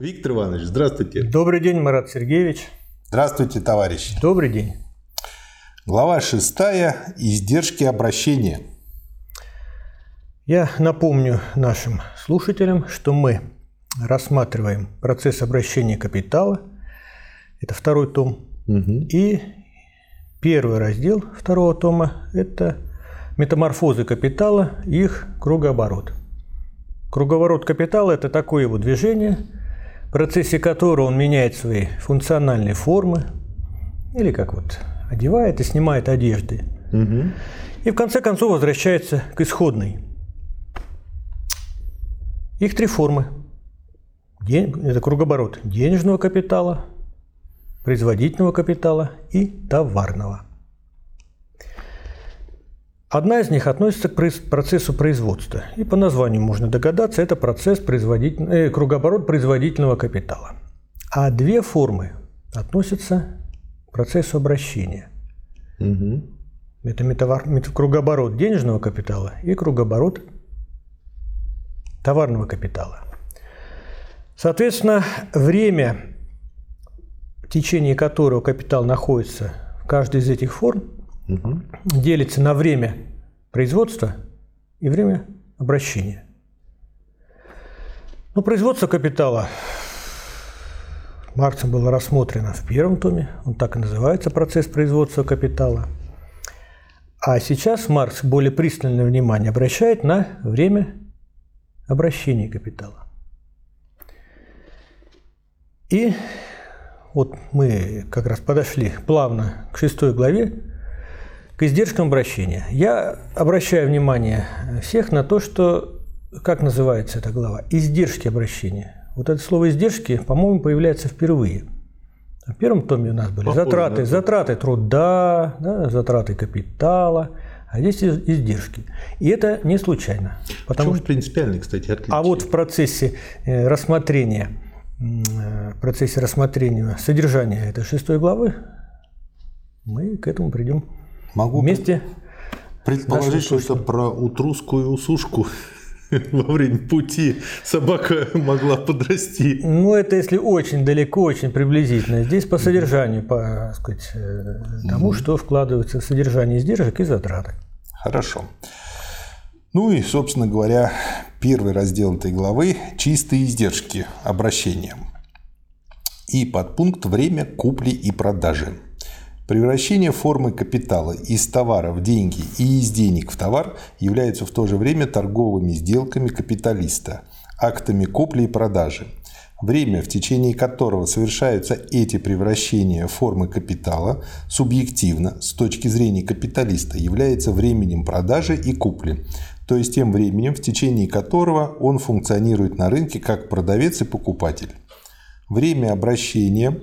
Виктор Иванович, здравствуйте. Добрый день, Марат Сергеевич. Здравствуйте, товарищи. Добрый день. Глава шестая. Издержки обращения. Я напомню нашим слушателям, что мы рассматриваем процесс обращения капитала. Это второй том. Угу. И первый раздел второго тома – это метаморфозы капитала и их кругооборот. Круговорот капитала – это такое его движение – в процессе которого он меняет свои функциональные формы, или как вот одевает и снимает одежды. Угу. И в конце концов возвращается к исходной. Их три формы. Это кругооборот денежного капитала, производительного капитала и товарного. Одна из них относится к процессу производства. И по названию можно догадаться, это процесс производитель... э, кругооборот производительного капитала. А две формы относятся к процессу обращения. Угу. Это метавар... кругооборот денежного капитала и кругооборот товарного капитала. Соответственно, время, в течение которого капитал находится в каждой из этих форм – угу. делится на время производства и время обращения. Ну, производство капитала Марксом было рассмотрено в первом томе, он так и называется «Процесс производства капитала». А сейчас Маркс более пристальное внимание обращает на время обращения капитала. И вот мы как раз подошли плавно к шестой главе к издержкам обращения. Я обращаю внимание всех на то, что, как называется эта глава, издержки обращения. Вот это слово издержки, по-моему, появляется впервые. В первом томе у нас были Похоже, затраты, да? затраты труда, да, затраты капитала, а здесь издержки. И это не случайно. Потому что принципиальный, кстати, отличие? А вот в процессе э, рассмотрения, э, в процессе рассмотрения содержания этой шестой главы мы к этому придем Могу вместе предположить, что это про утрусскую усушку во время пути собака могла подрасти. Ну, это если очень далеко, очень приблизительно. Здесь по содержанию, по сказать, э, тому, что вкладывается в содержание издержек и затраты. Хорошо. Ну и, собственно говоря, первый раздел этой главы – чистые издержки обращения. И подпункт «Время купли и продажи». Превращение формы капитала из товара в деньги и из денег в товар является в то же время торговыми сделками капиталиста, актами купли и продажи. Время, в течение которого совершаются эти превращения формы капитала, субъективно, с точки зрения капиталиста, является временем продажи и купли, то есть тем временем, в течение которого он функционирует на рынке как продавец и покупатель. Время обращения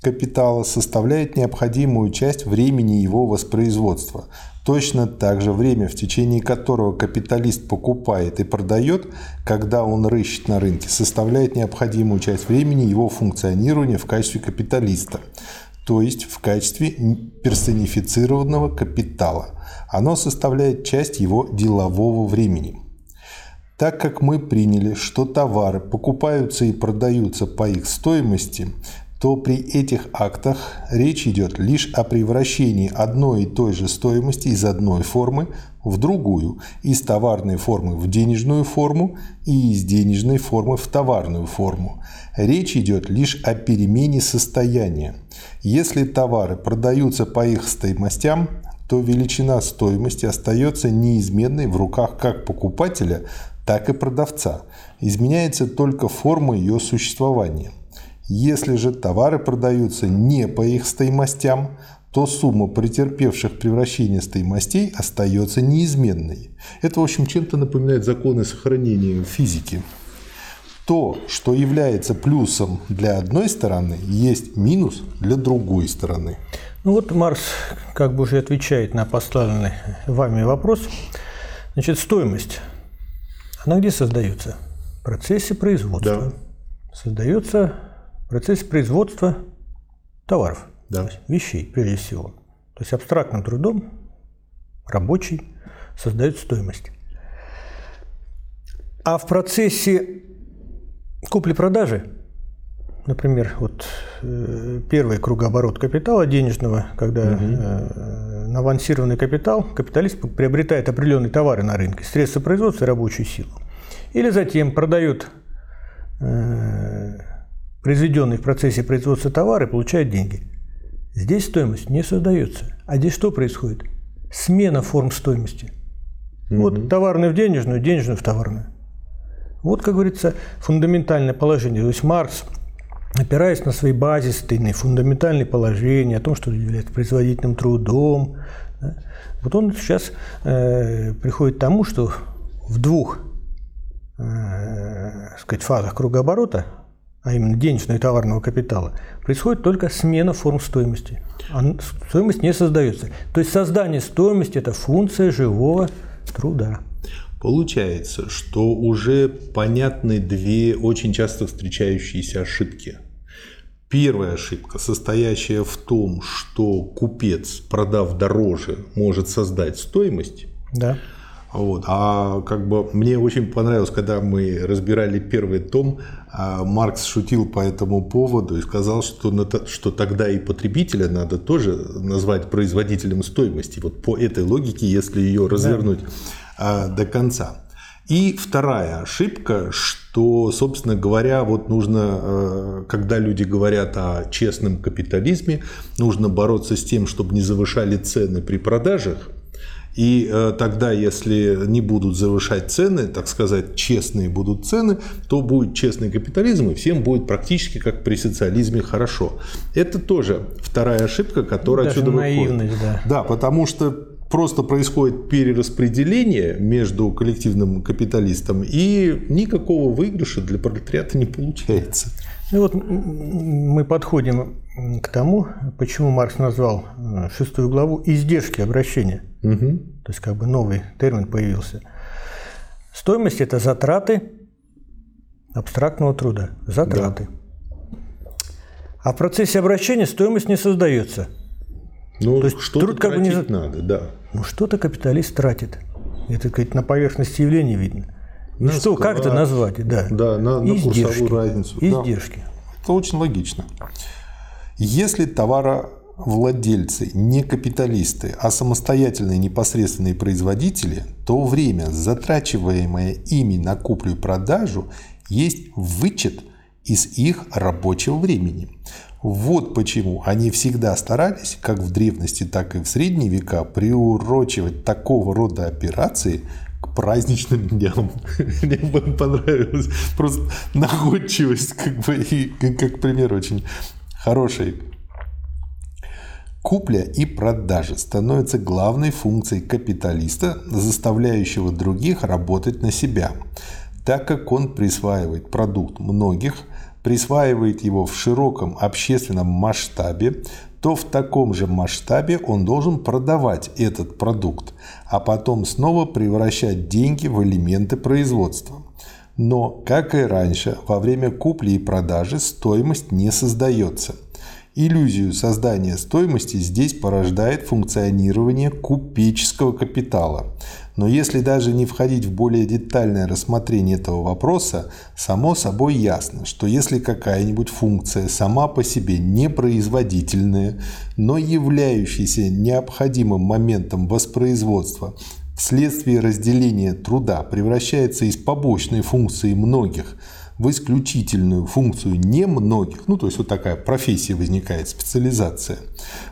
капитала составляет необходимую часть времени его воспроизводства. Точно так же время, в течение которого капиталист покупает и продает, когда он рыщет на рынке, составляет необходимую часть времени его функционирования в качестве капиталиста, то есть в качестве персонифицированного капитала. Оно составляет часть его делового времени. Так как мы приняли, что товары покупаются и продаются по их стоимости, то при этих актах речь идет лишь о превращении одной и той же стоимости из одной формы в другую, из товарной формы в денежную форму и из денежной формы в товарную форму. Речь идет лишь о перемене состояния. Если товары продаются по их стоимостям, то величина стоимости остается неизменной в руках как покупателя, так и продавца. Изменяется только форма ее существования. Если же товары продаются не по их стоимостям, то сумма претерпевших превращение стоимостей остается неизменной. Это, в общем, чем-то напоминает законы сохранения физики. То, что является плюсом для одной стороны, есть минус для другой стороны. Ну вот Марс как бы уже отвечает на поставленный вами вопрос. Значит, стоимость, она где создается? В процессе производства. Да. Создается процессе производства товаров, да. вещей прежде всего. То есть абстрактным трудом рабочий создает стоимость. А в процессе купли-продажи например, вот э, первый кругооборот капитала денежного, когда угу. на авансированный капитал капиталист приобретает определенные товары на рынке, средства производства и рабочую силу. Или затем продает произведенный в процессе производства товары и получает деньги. Здесь стоимость не создается. А здесь что происходит? Смена форм стоимости. Угу. Вот товарную в денежную, денежную в товарную. Вот, как говорится, фундаментальное положение. То есть Маркс, опираясь на свои базисные, фундаментальные положения о том, что является производительным трудом, да, вот он сейчас э, приходит к тому, что в двух э, сказать, фазах кругооборота, а именно денежного и товарного капитала, происходит только смена форм стоимости. А стоимость не создается. То есть создание стоимости – это функция живого труда. Получается, что уже понятны две очень часто встречающиеся ошибки. Первая ошибка, состоящая в том, что купец, продав дороже, может создать стоимость. Да. Вот. А как бы мне очень понравилось, когда мы разбирали первый том, а Маркс шутил по этому поводу и сказал, что, что тогда и потребителя надо тоже назвать производителем стоимости. Вот по этой логике, если ее развернуть. Да а, до конца. И вторая ошибка, что, собственно говоря, вот нужно, э, когда люди говорят о честном капитализме, нужно бороться с тем, чтобы не завышали цены при продажах. И э, тогда, если не будут завышать цены, так сказать, честные будут цены, то будет честный капитализм, и всем будет практически как при социализме хорошо. Это тоже вторая ошибка, которая Даже отсюда наивность, выходит. Да. да, потому что просто происходит перераспределение между коллективным капиталистом, и никакого выигрыша для пролетариата не получается. Ну вот мы подходим к тому, почему Маркс назвал э, шестую главу «издержки обращения». Угу. То есть как бы новый термин появился. Стоимость – это затраты абстрактного труда. Затраты. Да. А в процессе обращения стоимость не создается. Ну, То есть что труд как бы не надо, да. Ну, что-то капиталист тратит. Это, сказать, на поверхности явления видно. На что, склад, как это назвать? Да, да на, на Издержки. курсовую разницу. Издержки. Да. Это очень логично. Если товаровладельцы не капиталисты, а самостоятельные непосредственные производители, то время, затрачиваемое ими на куплю и продажу, есть вычет из их рабочего времени. Вот почему они всегда старались, как в древности, так и в средние века, приурочивать такого рода операции к праздничным дням. Мне понравилось. Просто находчивость, как бы, и как пример очень хороший. Купля и продажа становятся главной функцией капиталиста, заставляющего других работать на себя, так как он присваивает продукт многих – присваивает его в широком общественном масштабе, то в таком же масштабе он должен продавать этот продукт, а потом снова превращать деньги в элементы производства. Но, как и раньше, во время купли и продажи стоимость не создается. Иллюзию создания стоимости здесь порождает функционирование купеческого капитала, но если даже не входить в более детальное рассмотрение этого вопроса, само собой ясно, что если какая-нибудь функция сама по себе непроизводительная, но являющаяся необходимым моментом воспроизводства вследствие разделения труда превращается из побочной функции многих в исключительную функцию немногих, ну то есть вот такая профессия возникает, специализация,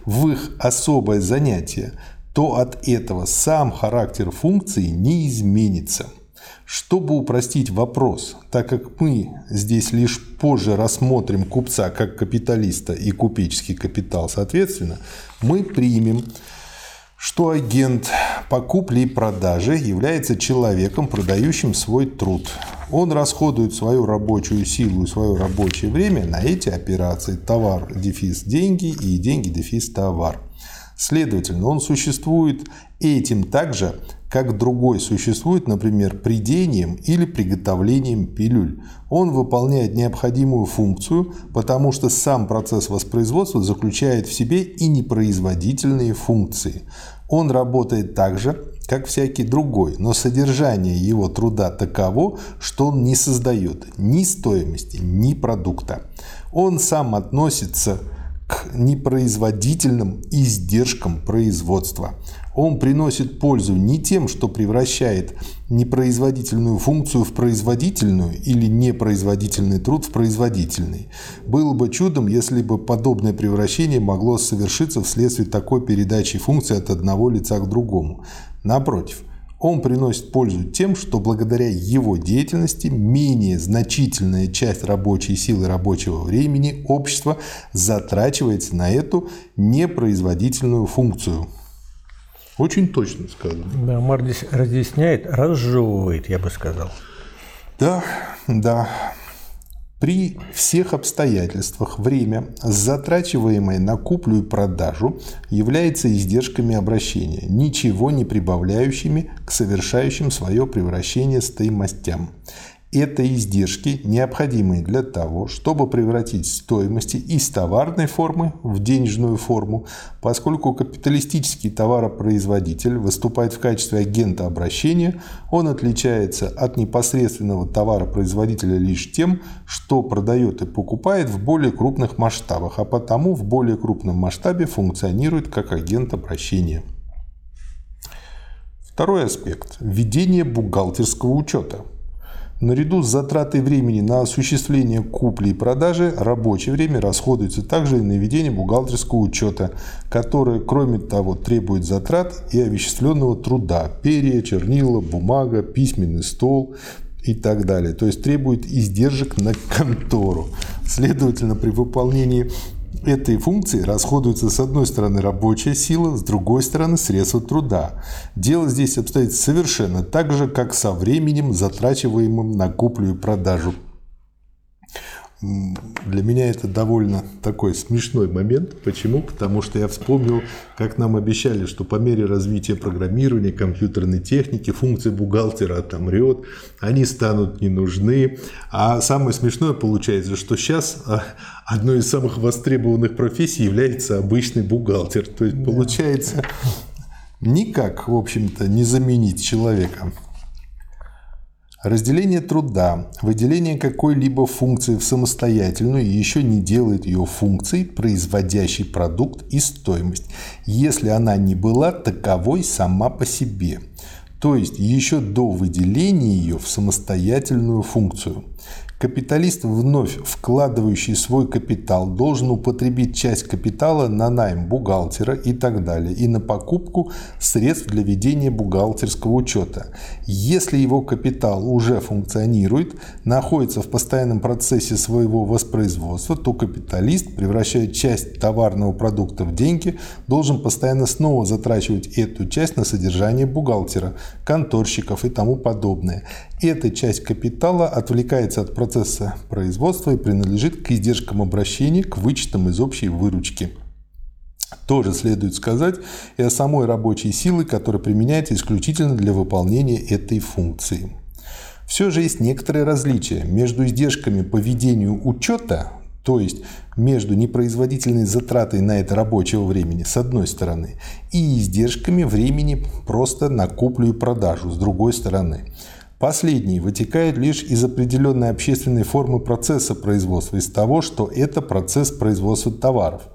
в их особое занятие, то от этого сам характер функции не изменится. Чтобы упростить вопрос, так как мы здесь лишь позже рассмотрим купца как капиталиста и купеческий капитал соответственно, мы примем, что агент по купле и продаже является человеком, продающим свой труд. Он расходует свою рабочую силу и свое рабочее время на эти операции. Товар, дефис, деньги и деньги, дефис, товар. Следовательно, он существует этим так же, как другой существует, например, придением или приготовлением пилюль. Он выполняет необходимую функцию, потому что сам процесс воспроизводства заключает в себе и непроизводительные функции. Он работает так же, как всякий другой, но содержание его труда таково, что он не создает ни стоимости, ни продукта. Он сам относится к непроизводительным издержкам производства. Он приносит пользу не тем, что превращает непроизводительную функцию в производительную или непроизводительный труд в производительный. Было бы чудом, если бы подобное превращение могло совершиться вследствие такой передачи функции от одного лица к другому. Напротив, он приносит пользу тем, что благодаря его деятельности менее значительная часть рабочей силы рабочего времени общества затрачивается на эту непроизводительную функцию. Очень точно сказано. Да, здесь разъясняет, разжевывает, я бы сказал. Да, да. При всех обстоятельствах время, затрачиваемое на куплю и продажу, является издержками обращения, ничего не прибавляющими к совершающим свое превращение стоимостям. Это издержки, необходимые для того, чтобы превратить стоимости из товарной формы в денежную форму, поскольку капиталистический товаропроизводитель выступает в качестве агента обращения, он отличается от непосредственного товаропроизводителя лишь тем, что продает и покупает в более крупных масштабах, а потому в более крупном масштабе функционирует как агент обращения. Второй аспект – введение бухгалтерского учета – Наряду с затратой времени на осуществление купли и продажи, рабочее время расходуется также и на ведение бухгалтерского учета, которое, кроме того, требует затрат и овеществленного труда – перья, чернила, бумага, письменный стол и так далее. То есть требует издержек на контору. Следовательно, при выполнении этой функции расходуется с одной стороны рабочая сила, с другой стороны средства труда. Дело здесь обстоит совершенно так же, как со временем, затрачиваемым на куплю и продажу для меня это довольно такой смешной момент. Почему? Потому что я вспомнил, как нам обещали, что по мере развития программирования, компьютерной техники, функции бухгалтера отомрет, они станут не нужны. А самое смешное получается, что сейчас а, одной из самых востребованных профессий является обычный бухгалтер. То есть получается никак, в общем-то, не заменить человека. Разделение труда, выделение какой-либо функции в самостоятельную еще не делает ее функцией, производящей продукт и стоимость, если она не была таковой сама по себе, то есть еще до выделения ее в самостоятельную функцию. Капиталист, вновь вкладывающий свой капитал, должен употребить часть капитала на найм бухгалтера и так далее, и на покупку средств для ведения бухгалтерского учета. Если его капитал уже функционирует, находится в постоянном процессе своего воспроизводства, то капиталист, превращая часть товарного продукта в деньги, должен постоянно снова затрачивать эту часть на содержание бухгалтера, конторщиков и тому подобное. Эта часть капитала отвлекается от процесса производства и принадлежит к издержкам обращения к вычетам из общей выручки. Тоже следует сказать и о самой рабочей силы, которая применяется исключительно для выполнения этой функции. Все же есть некоторые различия между издержками по ведению учета, то есть между непроизводительной затратой на это рабочего времени с одной стороны и издержками времени просто на куплю и продажу с другой стороны. Последний вытекает лишь из определенной общественной формы процесса производства, из того, что это процесс производства товаров.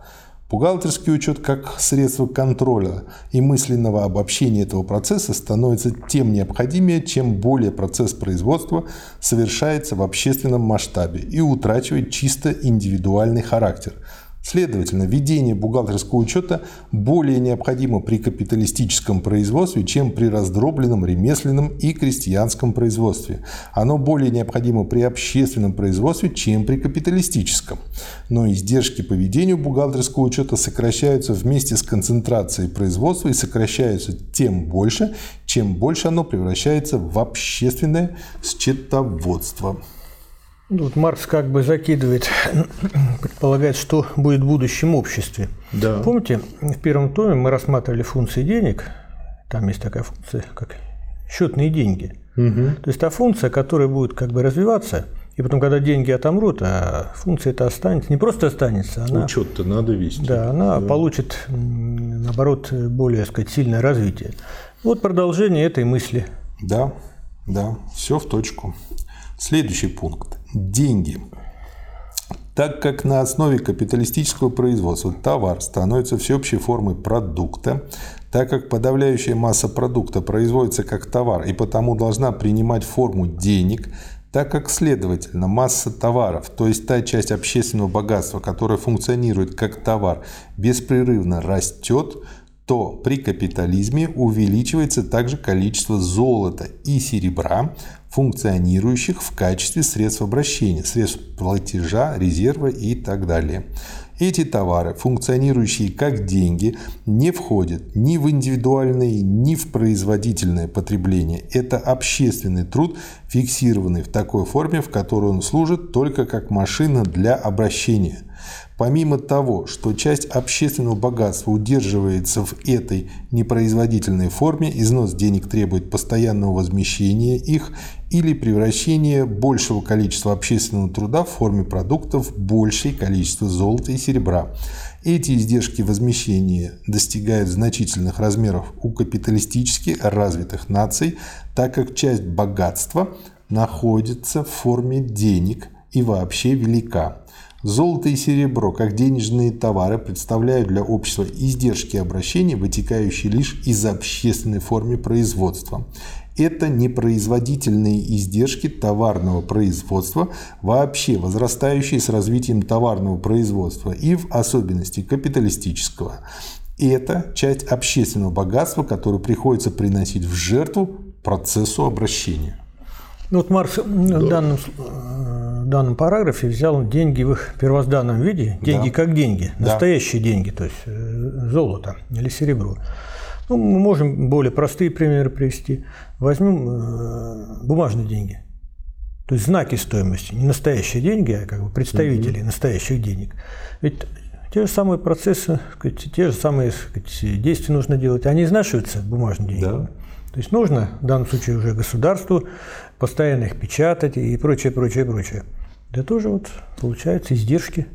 Бухгалтерский учет как средство контроля и мысленного обобщения этого процесса становится тем необходимее, чем более процесс производства совершается в общественном масштабе и утрачивает чисто индивидуальный характер – Следовательно, ведение бухгалтерского учета более необходимо при капиталистическом производстве, чем при раздробленном ремесленном и крестьянском производстве. Оно более необходимо при общественном производстве, чем при капиталистическом. Но издержки по ведению бухгалтерского учета сокращаются вместе с концентрацией производства и сокращаются тем больше, чем больше оно превращается в общественное счетоводство. Ну, вот Маркс как бы закидывает, предполагает, что будет в будущем обществе. Да. Помните, в первом томе мы рассматривали функции денег. Там есть такая функция, как счетные деньги. Угу. То есть та функция, которая будет как бы развиваться И потом, когда деньги отомрут, а функция это останется, не просто останется, она... Учет-то надо вести. Да, она да. получит, наоборот, более, сказать, сильное развитие. Вот продолжение этой мысли. Да, да, все в точку. Следующий пункт. Деньги. Так как на основе капиталистического производства товар становится всеобщей формой продукта, так как подавляющая масса продукта производится как товар и потому должна принимать форму денег, так как, следовательно, масса товаров, то есть та часть общественного богатства, которая функционирует как товар, беспрерывно растет, то при капитализме увеличивается также количество золота и серебра, функционирующих в качестве средств обращения, средств платежа, резерва и так далее. Эти товары, функционирующие как деньги, не входят ни в индивидуальное, ни в производительное потребление. Это общественный труд, фиксированный в такой форме, в которой он служит только как машина для обращения – Помимо того, что часть общественного богатства удерживается в этой непроизводительной форме, износ денег требует постоянного возмещения их или превращения большего количества общественного труда в форме продуктов в большее количество золота и серебра. Эти издержки возмещения достигают значительных размеров у капиталистически развитых наций, так как часть богатства находится в форме денег и вообще велика. Золото и серебро, как денежные товары, представляют для общества издержки обращения, вытекающие лишь из общественной формы производства. Это непроизводительные издержки товарного производства, вообще возрастающие с развитием товарного производства и в особенности капиталистического. Это часть общественного богатства, которое приходится приносить в жертву процессу обращения. Ну, вот Маркс да. в данном, в данном параграфе взял деньги в их первозданном виде, деньги да. как деньги, настоящие да. деньги, то есть э, золото или серебро. Ну, мы можем более простые примеры привести. Возьмем э, бумажные деньги, то есть знаки стоимости, не настоящие деньги, а как бы представители угу. настоящих денег. Ведь те же самые процессы, те же самые сказать, действия нужно делать, они изнашиваются бумажные деньги. Да. То есть нужно в данном случае уже государству постоянно их печатать и прочее, прочее, прочее. Это тоже вот получается издержки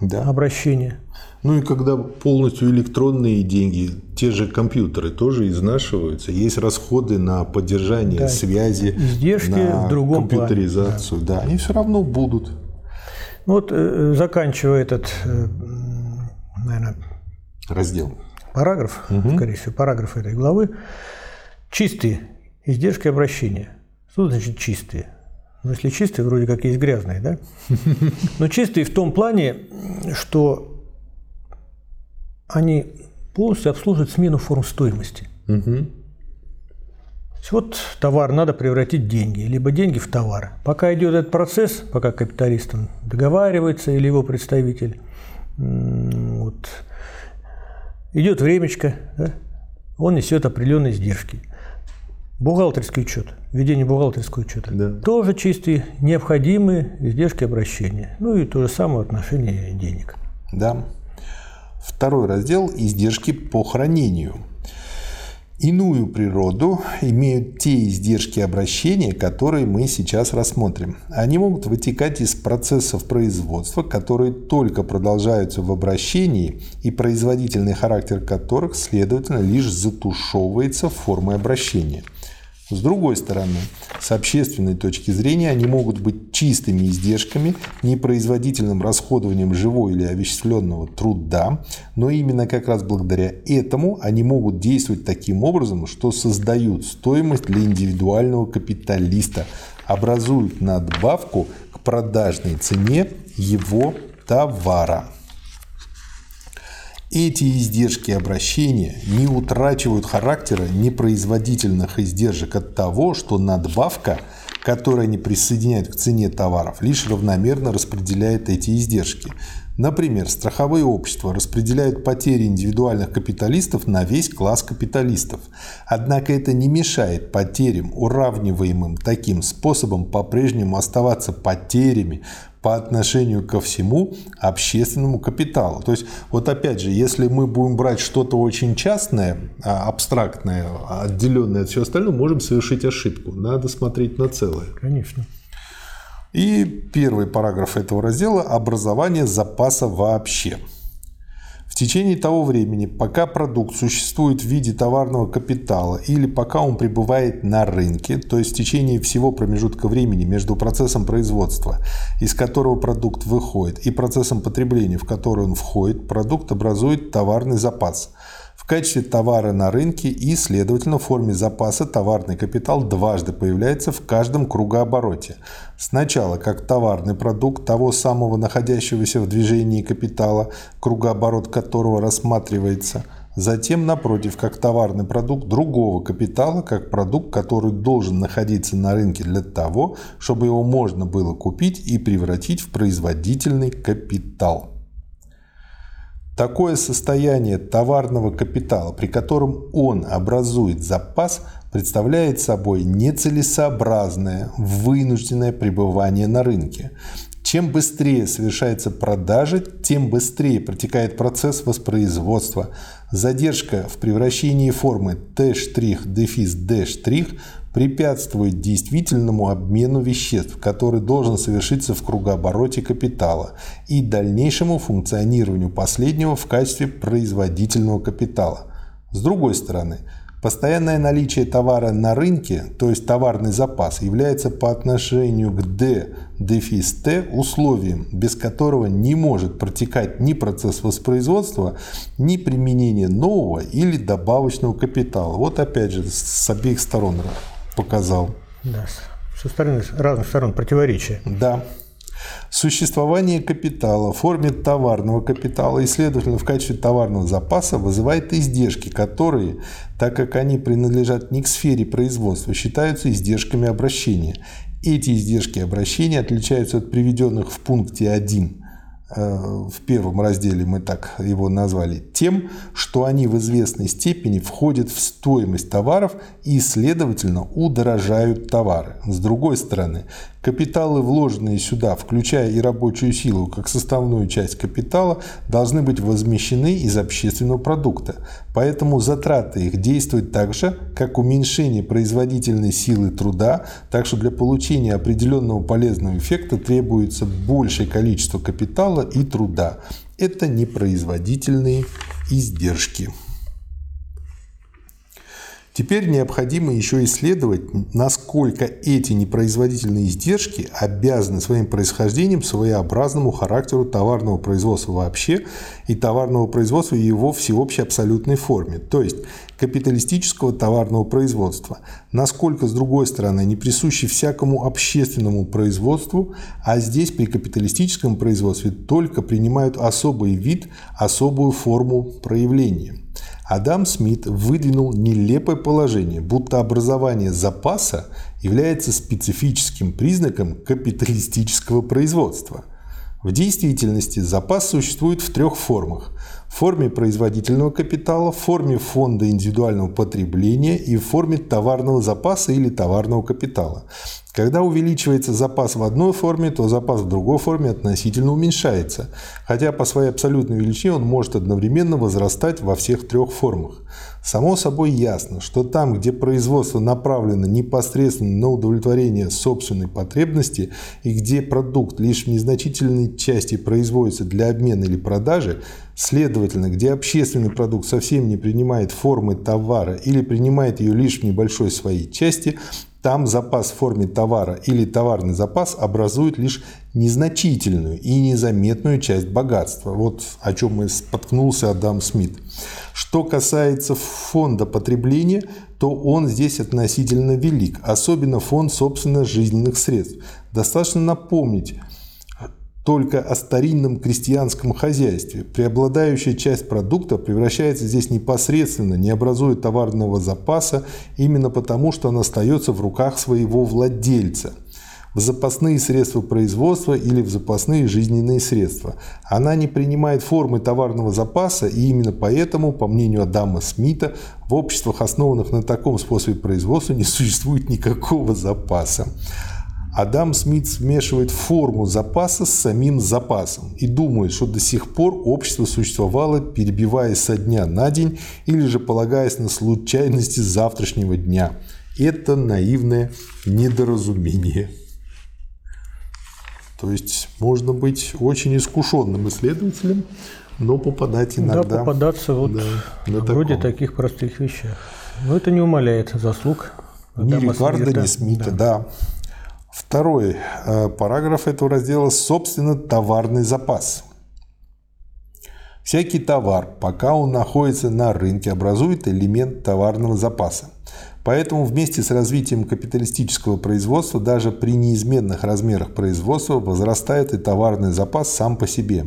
да. обращения. Ну и когда полностью электронные деньги, те же компьютеры тоже изнашиваются, есть расходы на поддержание да. связи, издержки на в другом компьютеризацию, плане, да. да, они все равно будут. Ну вот э, заканчивая этот, э, наверное, раздел, параграф, угу. скорее всего, параграф этой главы, Чистые издержки обращения. Что значит чистые? Ну, если чистые, вроде как есть грязные, да? Но чистые в том плане, что они полностью обслуживают смену форм стоимости. Угу. Вот товар надо превратить в деньги, либо деньги в товар. Пока идет этот процесс, пока капиталист договаривается или его представитель, вот, идет времечко, да, он несет определенные издержки. Бухгалтерский учет, ведение бухгалтерского учета. Да. Тоже чистые, необходимые издержки обращения. Ну и то же самое в отношении денег. Да. Второй раздел – издержки по хранению. Иную природу имеют те издержки обращения, которые мы сейчас рассмотрим. Они могут вытекать из процессов производства, которые только продолжаются в обращении и производительный характер которых, следовательно, лишь затушевывается формой обращения – с другой стороны, с общественной точки зрения они могут быть чистыми издержками, непроизводительным расходованием живого или овеществленного труда, но именно как раз благодаря этому они могут действовать таким образом, что создают стоимость для индивидуального капиталиста, образуют надбавку к продажной цене его товара. Эти издержки обращения не утрачивают характера непроизводительных издержек от того, что надбавка, которая не присоединяет к цене товаров, лишь равномерно распределяет эти издержки. Например, страховые общества распределяют потери индивидуальных капиталистов на весь класс капиталистов. Однако это не мешает потерям, уравниваемым таким способом, по-прежнему оставаться потерями, по отношению ко всему общественному капиталу. То есть, вот опять же, если мы будем брать что-то очень частное, а, абстрактное, отделенное от всего остального, можем совершить ошибку. Надо смотреть на целое. Конечно. И первый параграф этого раздела – образование запаса вообще. В течение того времени, пока продукт существует в виде товарного капитала или пока он пребывает на рынке, то есть в течение всего промежутка времени между процессом производства, из которого продукт выходит, и процессом потребления, в который он входит, продукт образует товарный запас – в качестве товара на рынке и, следовательно, в форме запаса товарный капитал дважды появляется в каждом кругообороте. Сначала как товарный продукт того самого находящегося в движении капитала, кругооборот которого рассматривается – Затем, напротив, как товарный продукт другого капитала, как продукт, который должен находиться на рынке для того, чтобы его можно было купить и превратить в производительный капитал. Такое состояние товарного капитала, при котором он образует запас, представляет собой нецелесообразное, вынужденное пребывание на рынке. Чем быстрее совершается продажа, тем быстрее протекает процесс воспроизводства. Задержка в превращении формы T'-D' препятствует действительному обмену веществ, который должен совершиться в кругообороте капитала, и дальнейшему функционированию последнего в качестве производительного капитала. С другой стороны, Постоянное наличие товара на рынке, то есть товарный запас, является по отношению к D дефис T условием, без которого не может протекать ни процесс воспроизводства, ни применение нового или добавочного капитала. Вот опять же с обеих сторон показал. Да, со стороны, разных сторон противоречия. Да. Существование капитала в форме товарного капитала и, следовательно, в качестве товарного запаса вызывает издержки, которые, так как они принадлежат не к сфере производства, считаются издержками обращения. Эти издержки обращения отличаются от приведенных в пункте 1 Э, в первом разделе мы так его назвали, тем, что они в известной степени входят в стоимость товаров и, следовательно, удорожают товары. С другой стороны, капиталы, вложенные сюда, включая и рабочую силу как составную часть капитала, должны быть возмещены из общественного продукта. Поэтому затраты их действуют так же, как уменьшение производительной силы труда, так что для получения определенного полезного эффекта требуется большее количество капитала и труда. Это непроизводительные издержки. Теперь необходимо еще исследовать, насколько эти непроизводительные издержки обязаны своим происхождением своеобразному характеру товарного производства вообще и товарного производства в его всеобщей абсолютной форме, то есть капиталистического товарного производства, насколько, с другой стороны, не присущи всякому общественному производству, а здесь при капиталистическом производстве только принимают особый вид, особую форму проявления. Адам Смит выдвинул нелепое положение, будто образование запаса является специфическим признаком капиталистического производства. В действительности запас существует в трех формах в форме производительного капитала, в форме фонда индивидуального потребления и в форме товарного запаса или товарного капитала. Когда увеличивается запас в одной форме, то запас в другой форме относительно уменьшается, хотя по своей абсолютной величине он может одновременно возрастать во всех трех формах. Само собой ясно, что там, где производство направлено непосредственно на удовлетворение собственной потребности и где продукт лишь в незначительной части производится для обмена или продажи, следовательно, где общественный продукт совсем не принимает формы товара или принимает ее лишь в небольшой своей части, там запас в форме товара или товарный запас образует лишь незначительную и незаметную часть богатства. Вот о чем и споткнулся Адам Смит. Что касается фонда потребления, то он здесь относительно велик, особенно фонд собственно жизненных средств. Достаточно напомнить, только о старинном крестьянском хозяйстве. Преобладающая часть продукта превращается здесь непосредственно, не образует товарного запаса, именно потому, что она остается в руках своего владельца в запасные средства производства или в запасные жизненные средства. Она не принимает формы товарного запаса, и именно поэтому, по мнению Адама Смита, в обществах, основанных на таком способе производства, не существует никакого запаса. Адам Смит смешивает форму запаса с самим запасом и думает, что до сих пор общество существовало, перебиваясь со дня на день или же полагаясь на случайности завтрашнего дня. Это наивное недоразумение. То есть можно быть очень искушенным исследователем, но попадать иногда... Да, попадаться вот да, вроде таком. таких простых вещах. Но это не умаляет заслуг. Ни Рикардо, ни Смита, да. да. Второй э, параграф этого раздела, собственно, товарный запас. Всякий товар, пока он находится на рынке, образует элемент товарного запаса. Поэтому вместе с развитием капиталистического производства даже при неизменных размерах производства возрастает и товарный запас сам по себе.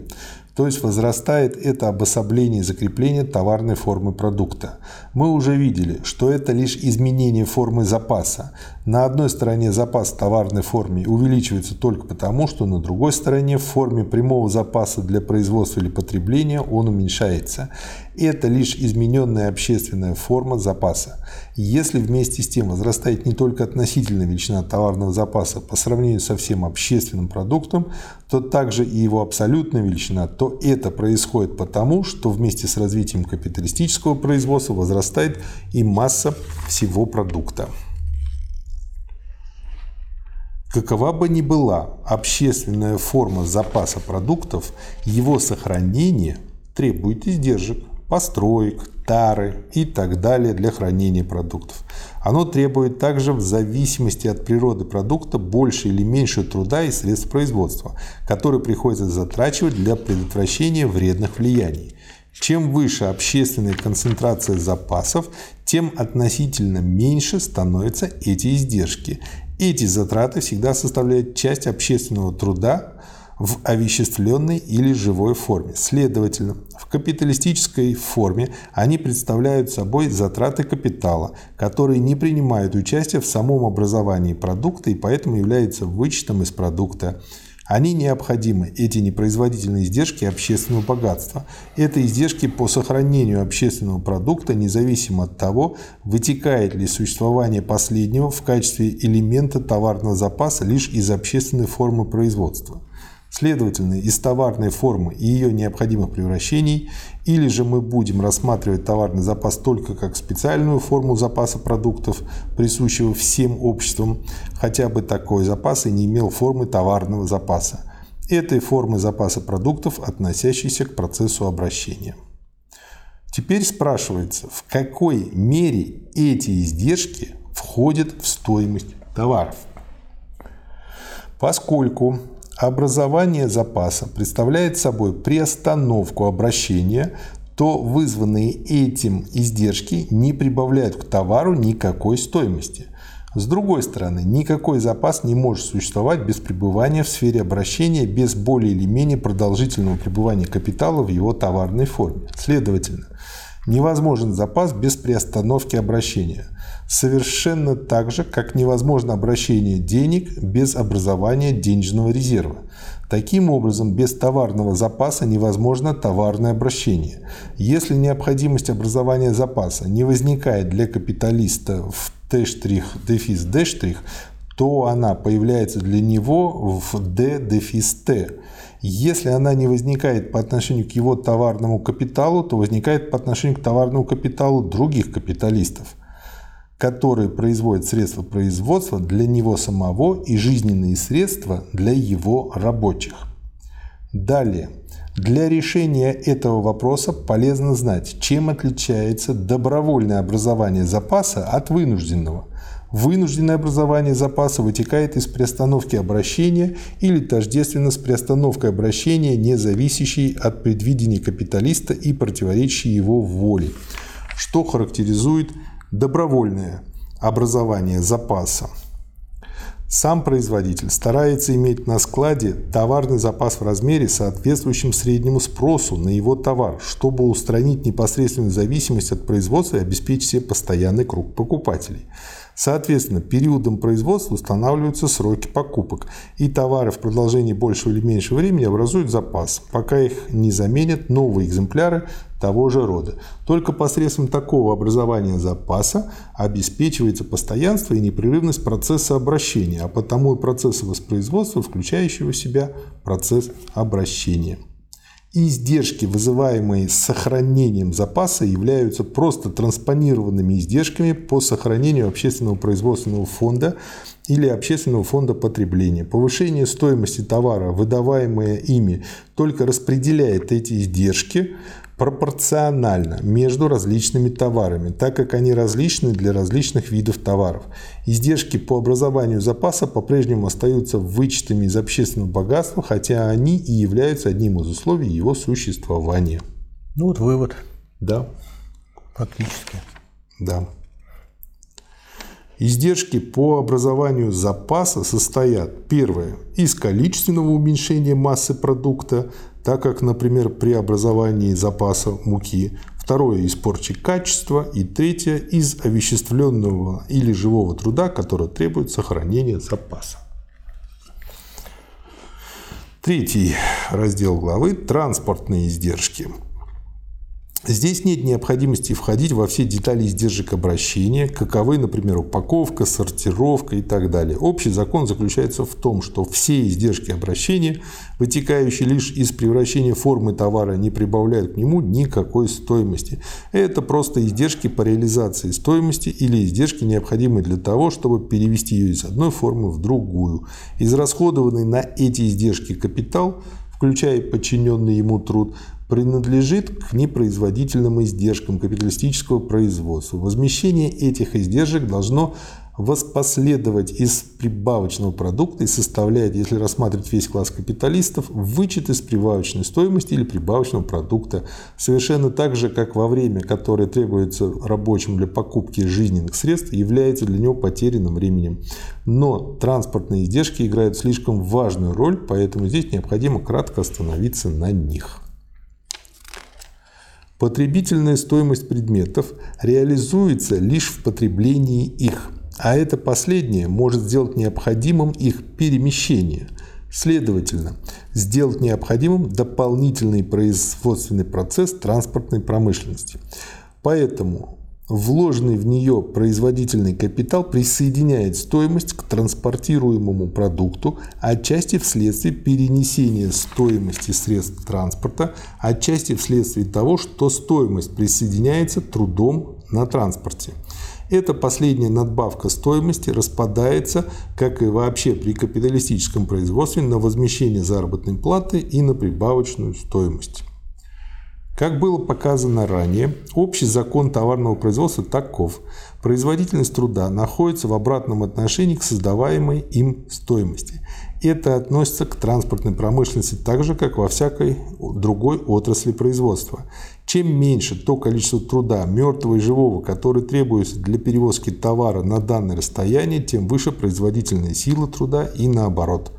То есть возрастает это обособление и закрепление товарной формы продукта. Мы уже видели, что это лишь изменение формы запаса. На одной стороне запас товарной форме увеличивается только потому, что на другой стороне в форме прямого запаса для производства или потребления он уменьшается. Это лишь измененная общественная форма запаса. Если вместе с тем возрастает не только относительная величина товарного запаса по сравнению со всем общественным продуктом, то также и его абсолютная величина, то это происходит потому, что вместе с развитием капиталистического производства возрастает и масса всего продукта. Какова бы ни была общественная форма запаса продуктов, его сохранение требует издержек построек, тары и так далее для хранения продуктов. Оно требует также в зависимости от природы продукта больше или меньше труда и средств производства, которые приходится затрачивать для предотвращения вредных влияний. Чем выше общественная концентрация запасов, тем относительно меньше становятся эти издержки. Эти затраты всегда составляют часть общественного труда, в овеществленной или живой форме. Следовательно, в капиталистической форме они представляют собой затраты капитала, которые не принимают участие в самом образовании продукта и поэтому являются вычетом из продукта. Они необходимы, эти непроизводительные издержки общественного богатства. Это издержки по сохранению общественного продукта, независимо от того, вытекает ли существование последнего в качестве элемента товарного запаса лишь из общественной формы производства. Следовательно, из товарной формы и ее необходимых превращений, или же мы будем рассматривать товарный запас только как специальную форму запаса продуктов, присущего всем обществам, хотя бы такой запас и не имел формы товарного запаса, этой формы запаса продуктов, относящейся к процессу обращения. Теперь спрашивается, в какой мере эти издержки входят в стоимость товаров. Поскольку Образование запаса представляет собой приостановку обращения, то вызванные этим издержки не прибавляют к товару никакой стоимости. С другой стороны, никакой запас не может существовать без пребывания в сфере обращения, без более или менее продолжительного пребывания капитала в его товарной форме. Следовательно, невозможен запас без приостановки обращения. Совершенно так же, как невозможно обращение денег без образования денежного резерва. Таким образом, без товарного запаса невозможно товарное обращение. Если необходимость образования запаса не возникает для капиталиста в Т'-дефис D', то она появляется для него в D-дефис Т. Если она не возникает по отношению к его товарному капиталу, то возникает по отношению к товарному капиталу других капиталистов которые производят средства производства для него самого и жизненные средства для его рабочих. Далее. Для решения этого вопроса полезно знать, чем отличается добровольное образование запаса от вынужденного. Вынужденное образование запаса вытекает из приостановки обращения или тождественно с приостановкой обращения, не зависящей от предвидения капиталиста и противоречащей его воле, что характеризует Добровольное образование запаса. Сам производитель старается иметь на складе товарный запас в размере, соответствующем среднему спросу на его товар, чтобы устранить непосредственную зависимость от производства и обеспечить себе постоянный круг покупателей. Соответственно, периодом производства устанавливаются сроки покупок, и товары в продолжении большего или меньшего времени образуют запас, пока их не заменят новые экземпляры того же рода. Только посредством такого образования запаса обеспечивается постоянство и непрерывность процесса обращения, а потому и процесса воспроизводства, включающего в себя процесс обращения. Издержки, вызываемые сохранением запаса, являются просто транспонированными издержками по сохранению общественного производственного фонда или общественного фонда потребления. Повышение стоимости товара, выдаваемое ими, только распределяет эти издержки пропорционально между различными товарами, так как они различны для различных видов товаров. Издержки по образованию запаса по-прежнему остаются вычетами из общественного богатства, хотя они и являются одним из условий его существования. Ну вот вывод. Да. Фактически. Да. Издержки по образованию запаса состоят, первое, из количественного уменьшения массы продукта, так как, например, при образовании запаса муки, второе – из порчи качества и третье – из овеществленного или живого труда, который требует сохранения запаса. Третий раздел главы – транспортные издержки. Здесь нет необходимости входить во все детали издержек обращения, каковы, например, упаковка, сортировка и так далее. Общий закон заключается в том, что все издержки обращения, вытекающие лишь из превращения формы товара, не прибавляют к нему никакой стоимости. Это просто издержки по реализации стоимости или издержки, необходимые для того, чтобы перевести ее из одной формы в другую. Израсходованный на эти издержки капитал включая подчиненный ему труд, принадлежит к непроизводительным издержкам капиталистического производства. Возмещение этих издержек должно воспоследовать из прибавочного продукта и составляет, если рассматривать весь класс капиталистов, вычет из прибавочной стоимости или прибавочного продукта, совершенно так же, как во время, которое требуется рабочим для покупки жизненных средств, является для него потерянным временем. Но транспортные издержки играют слишком важную роль, поэтому здесь необходимо кратко остановиться на них. Потребительная стоимость предметов реализуется лишь в потреблении их, а это последнее может сделать необходимым их перемещение. Следовательно, сделать необходимым дополнительный производственный процесс транспортной промышленности. Поэтому Вложенный в нее производительный капитал присоединяет стоимость к транспортируемому продукту, отчасти вследствие перенесения стоимости средств транспорта, отчасти вследствие того, что стоимость присоединяется трудом на транспорте. Эта последняя надбавка стоимости распадается, как и вообще при капиталистическом производстве, на возмещение заработной платы и на прибавочную стоимость. Как было показано ранее, общий закон товарного производства таков. Производительность труда находится в обратном отношении к создаваемой им стоимости. Это относится к транспортной промышленности так же, как во всякой другой отрасли производства. Чем меньше то количество труда, мертвого и живого, который требуется для перевозки товара на данное расстояние, тем выше производительная сила труда и наоборот.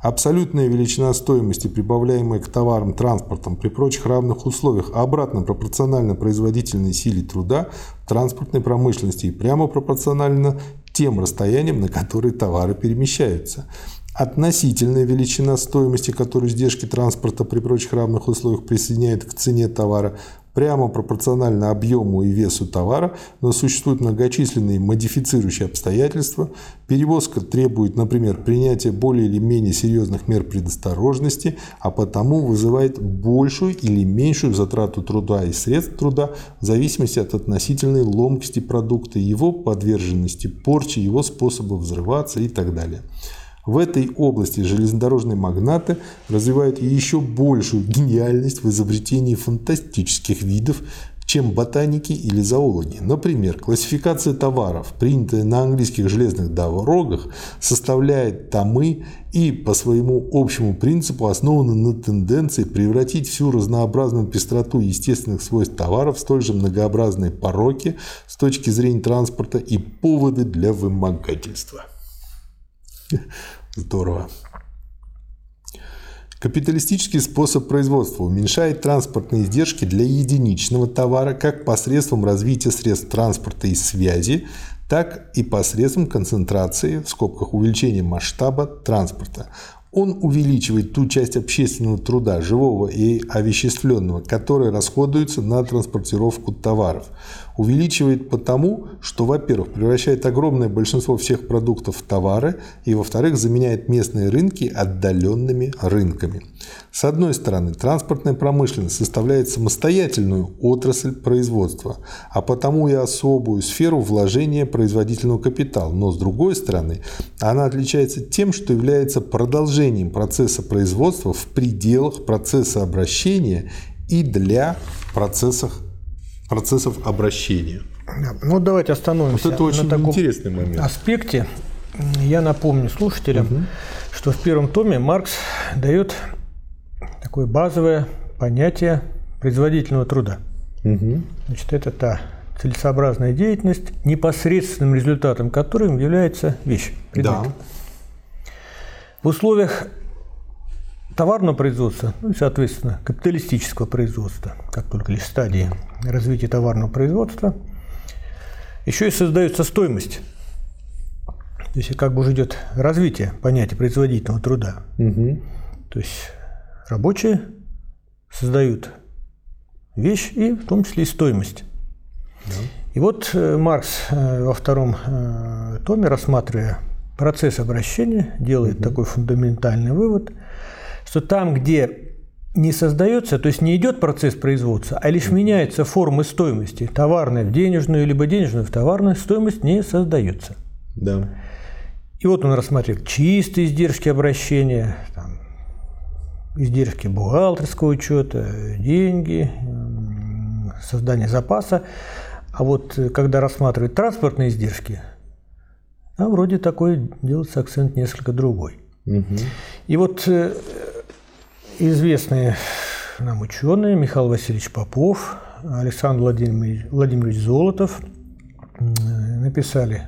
Абсолютная величина стоимости, прибавляемая к товарам транспортом при прочих равных условиях, обратно пропорциональна производительной силе труда транспортной промышленности и прямо пропорциональна тем расстояниям, на которые товары перемещаются. Относительная величина стоимости, которую издержки транспорта при прочих равных условиях присоединяют к цене товара, прямо пропорционально объему и весу товара, но существуют многочисленные модифицирующие обстоятельства. Перевозка требует, например, принятия более или менее серьезных мер предосторожности, а потому вызывает большую или меньшую затрату труда и средств труда в зависимости от относительной ломкости продукта, его подверженности порче, его способа взрываться и так далее. В этой области железнодорожные магнаты развивают еще большую гениальность в изобретении фантастических видов, чем ботаники или зоологи. Например, классификация товаров, принятая на английских железных дорогах, составляет томы и по своему общему принципу основана на тенденции превратить всю разнообразную пестроту естественных свойств товаров в столь же многообразные пороки с точки зрения транспорта и поводы для вымогательства. Здорово. Капиталистический способ производства уменьшает транспортные издержки для единичного товара как посредством развития средств транспорта и связи, так и посредством концентрации, в скобках увеличения масштаба транспорта. Он увеличивает ту часть общественного труда, живого и овеществленного, которая расходуется на транспортировку товаров. Увеличивает потому, что, во-первых, превращает огромное большинство всех продуктов в товары, и, во-вторых, заменяет местные рынки отдаленными рынками. С одной стороны, транспортная промышленность составляет самостоятельную отрасль производства, а потому и особую сферу вложения производительного капитала. Но с другой стороны, она отличается тем, что является продолжением процесса производства в пределах процесса обращения и для процессов, процессов обращения. Ну, давайте остановимся вот это очень на таком интересный момент. аспекте. Я напомню слушателям, угу. что в первом томе Маркс дает такое базовое понятие производительного труда. Угу. Значит, это та целесообразная деятельность, непосредственным результатом которой является вещь. Предмет. Да. В условиях товарного производства, ну и, соответственно, капиталистического производства, как только лишь стадии развития товарного производства, еще и создается стоимость. То есть как бы уже идет развитие понятия производительного труда. Угу. То есть рабочие создают вещь и в том числе и стоимость. Да. И вот э, Маркс э, во втором э, томе, рассматривая процесс обращения, делает угу. такой фундаментальный вывод, что там, где не создается, то есть не идет процесс производства, а лишь меняется формы стоимости, товарная в денежную, либо денежную в товарную, стоимость не создается. Да. И вот он рассматривает чистые издержки обращения, там, издержки бухгалтерского учета, деньги, создание запаса. А вот э, когда рассматривают транспортные издержки, а вроде такой делается акцент несколько другой. Угу. И вот э, известные нам ученые Михаил Васильевич Попов, Александр Владимирович, Владимирович Золотов написали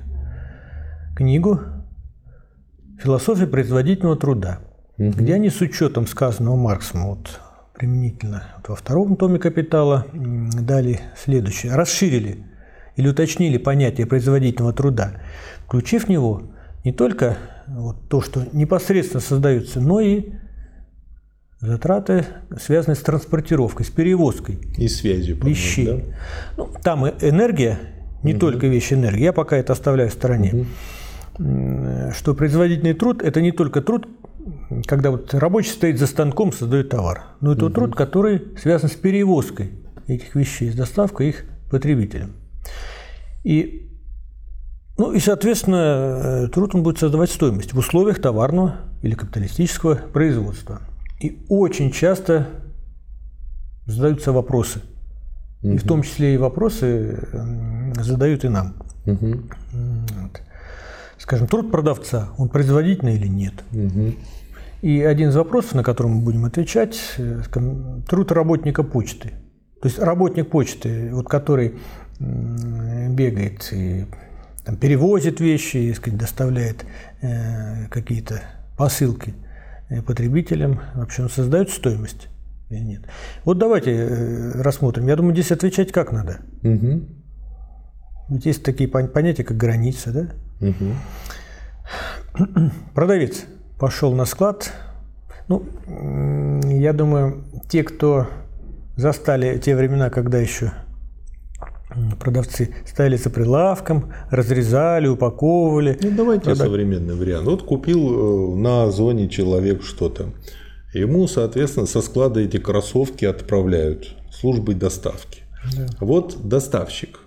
книгу «Философия производительного труда», угу. где они с учетом сказанного Марксом вот, применительно вот во втором томе «Капитала» дали следующее. Расширили или уточнили понятие производительного труда, включив в него не только вот то, что непосредственно создается, но и затраты, связанные с транспортировкой, с перевозкой. И связью. Вещей. Да? Ну, там энергия, не угу. только вещи энергии, я пока это оставляю в стороне. Угу. Что производительный труд – это не только труд, когда вот рабочий стоит за станком, создает товар, но это угу. труд, который связан с перевозкой этих вещей, с доставкой их потребителям. И ну и, соответственно, э, труд он будет создавать стоимость в условиях товарного или капиталистического производства. И очень часто задаются вопросы. Угу. И в том числе и вопросы задают и нам. Угу. Вот. Скажем, труд продавца, он производительный или нет? Угу. И один из вопросов, на который мы будем отвечать, э, скажем, труд работника почты. То есть работник почты, вот, который бегает и там, перевозит вещи, сказать, доставляет э, какие-то посылки потребителям, вообще он создает стоимость или нет. Вот давайте э, рассмотрим. Я думаю, здесь отвечать как надо. Угу. Ведь есть такие понятия, как граница, да? Угу. Продавец пошел на склад. Ну, я думаю, те, кто застали те времена, когда еще продавцы стояли за прилавком, разрезали, упаковывали. Ну, давайте Продав... современный вариант. Вот купил э, на зоне человек что-то. Ему, соответственно, со склада эти кроссовки отправляют службой доставки. Да. Вот доставщик.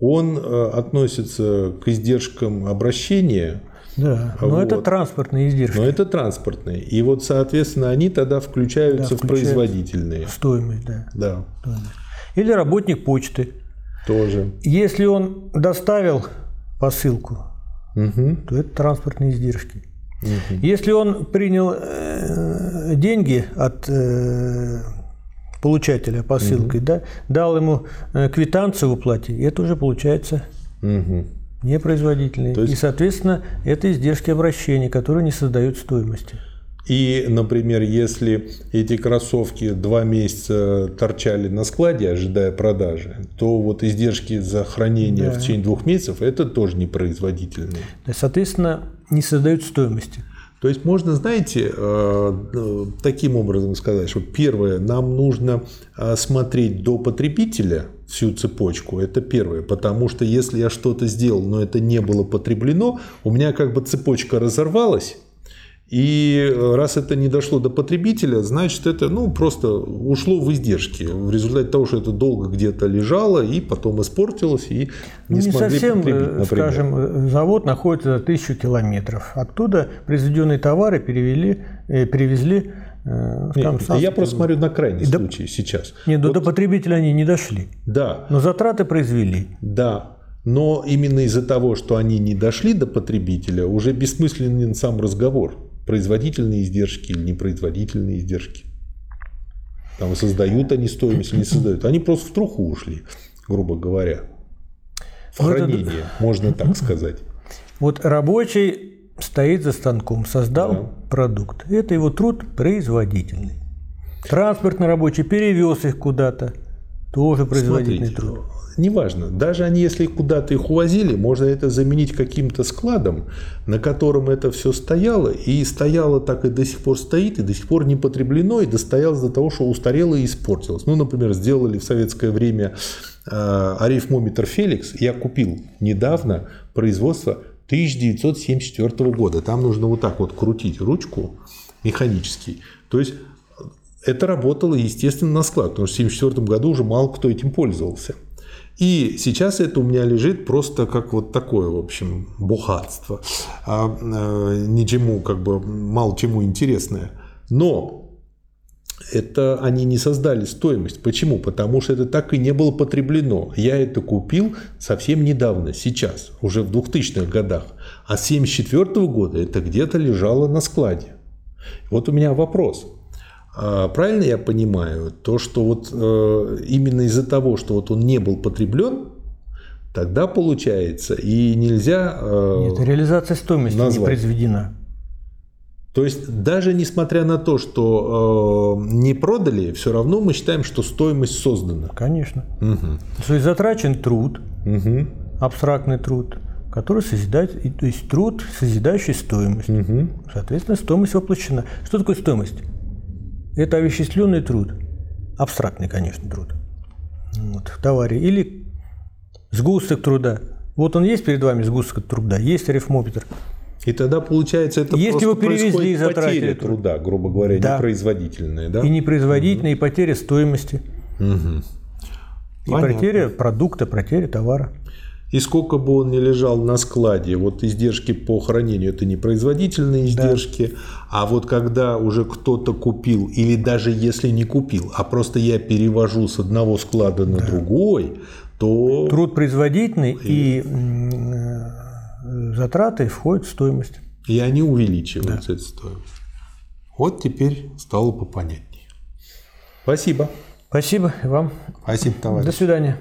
Он э, относится к издержкам обращения. Да, но вот. это транспортные издержки. Но это транспортные. И вот, соответственно, они тогда включаются, да, в производительные. Стоимость, да. Да. Или работник почты. Тоже. Если он доставил посылку, угу. то это транспортные издержки. Угу. Если он принял э, деньги от э, получателя посылкой, угу. да, дал ему э, квитанцию в уплате, это уже получается угу. непроизводительный. есть... И, соответственно, это издержки обращения, которые не создают стоимости. И, например, если эти кроссовки два месяца торчали на складе, ожидая продажи, то вот издержки за хранение да. в течение двух месяцев это тоже непроизводительные. Соответственно, не создают стоимости. То есть можно, знаете, э, таким образом сказать, что первое, нам нужно смотреть до потребителя всю цепочку, это первое, потому что если я что-то сделал, но это не было потреблено, у меня как бы цепочка разорвалась, и э, раз это не дошло до потребителя, значит это ну, просто ушло в издержки. В результате того, что это долго где-то лежало и потом испортилось, и не, не смогли совсем, потребить, э, например. скажем, э, завод находится за тысячу километров. Оттуда произведенные товары перевели, э, привезли э, Нет, я просто смотрю на крайний Да- случай сейчас. Нет, до- до потребителя они не дошли. Да, Но затраты произвели. да. Но именно из-за того, что они не дошли до потребителя, уже бессмысленен сам разговор. Производительные издержки или непроизводительные издержки. Там создают они стоимость или не создают. Они просто в труху ушли, грубо говоря. В Ну, это- можно так сказать. Вот рабочий стоит за станком, создал Да. продукт. Это его труд производительный. Транспортный рабочий перевез их куда-то. Тоже производительный Смотрите, труд. Неважно, даже они, если куда-то их увозили, можно это заменить каким-то складом, на котором это все стояло, и стояло так и до сих пор стоит, и до сих пор не потреблено, и достоялось до того, что устарело и испортилось. Ну, например, сделали в советское время э, арифмометр Феликс, я купил недавно производство 1974 года. Там нужно вот так вот крутить ручку механически. То есть это работало, естественно, на склад, потому что в 1974 году уже мало кто этим пользовался. И сейчас это у меня лежит просто как вот такое, в общем, бухатство. А, э, ничему, как бы, мало чему интересное. Но это они не создали стоимость. Почему? Потому что это так и не было потреблено. Я это купил совсем недавно, сейчас, уже в 2000-х годах. А с 1974 года это где-то лежало на складе. Вот у меня вопрос. А Правильно я понимаю, то, что вот э, именно из-за того, что вот он не был потреблен, тогда получается и нельзя... э, Нет, реализация стоимости не назвать. произведена. то есть даже несмотря на то, что э, не продали, все равно мы считаем, что стоимость создана. Конечно. Мгм. То есть затрачен труд, Мгм. абстрактный труд, который созидает, то есть труд, созидающий стоимость. Мгм. Соответственно, стоимость воплощена. Что такое стоимость? Это овеществленный труд. Абстрактный, конечно, труд. Вот, в товаре. Или сгусток труда. Вот он есть перед вами сгусток труда, есть арифмометр. И тогда получается это Если просто его перевезли и труд. труда, грубо говоря, Да. непроизводительная, да? И непроизводительная, и потеря стоимости, Мгм. и Понятно. потеря продукта, потеря товара. И сколько бы он ни лежал на складе, вот издержки по хранению это непроизводительные издержки, а вот когда уже кто-то купил, или даже если не купил, а просто я перевожу с одного склада на другой, то Труд производительный и э, затраты входят в стоимость. и они увеличиваются, эта стоимость. Вот теперь стало попонятнее. Спасибо. Спасибо и вам. Спасибо, товарищ. До свидания.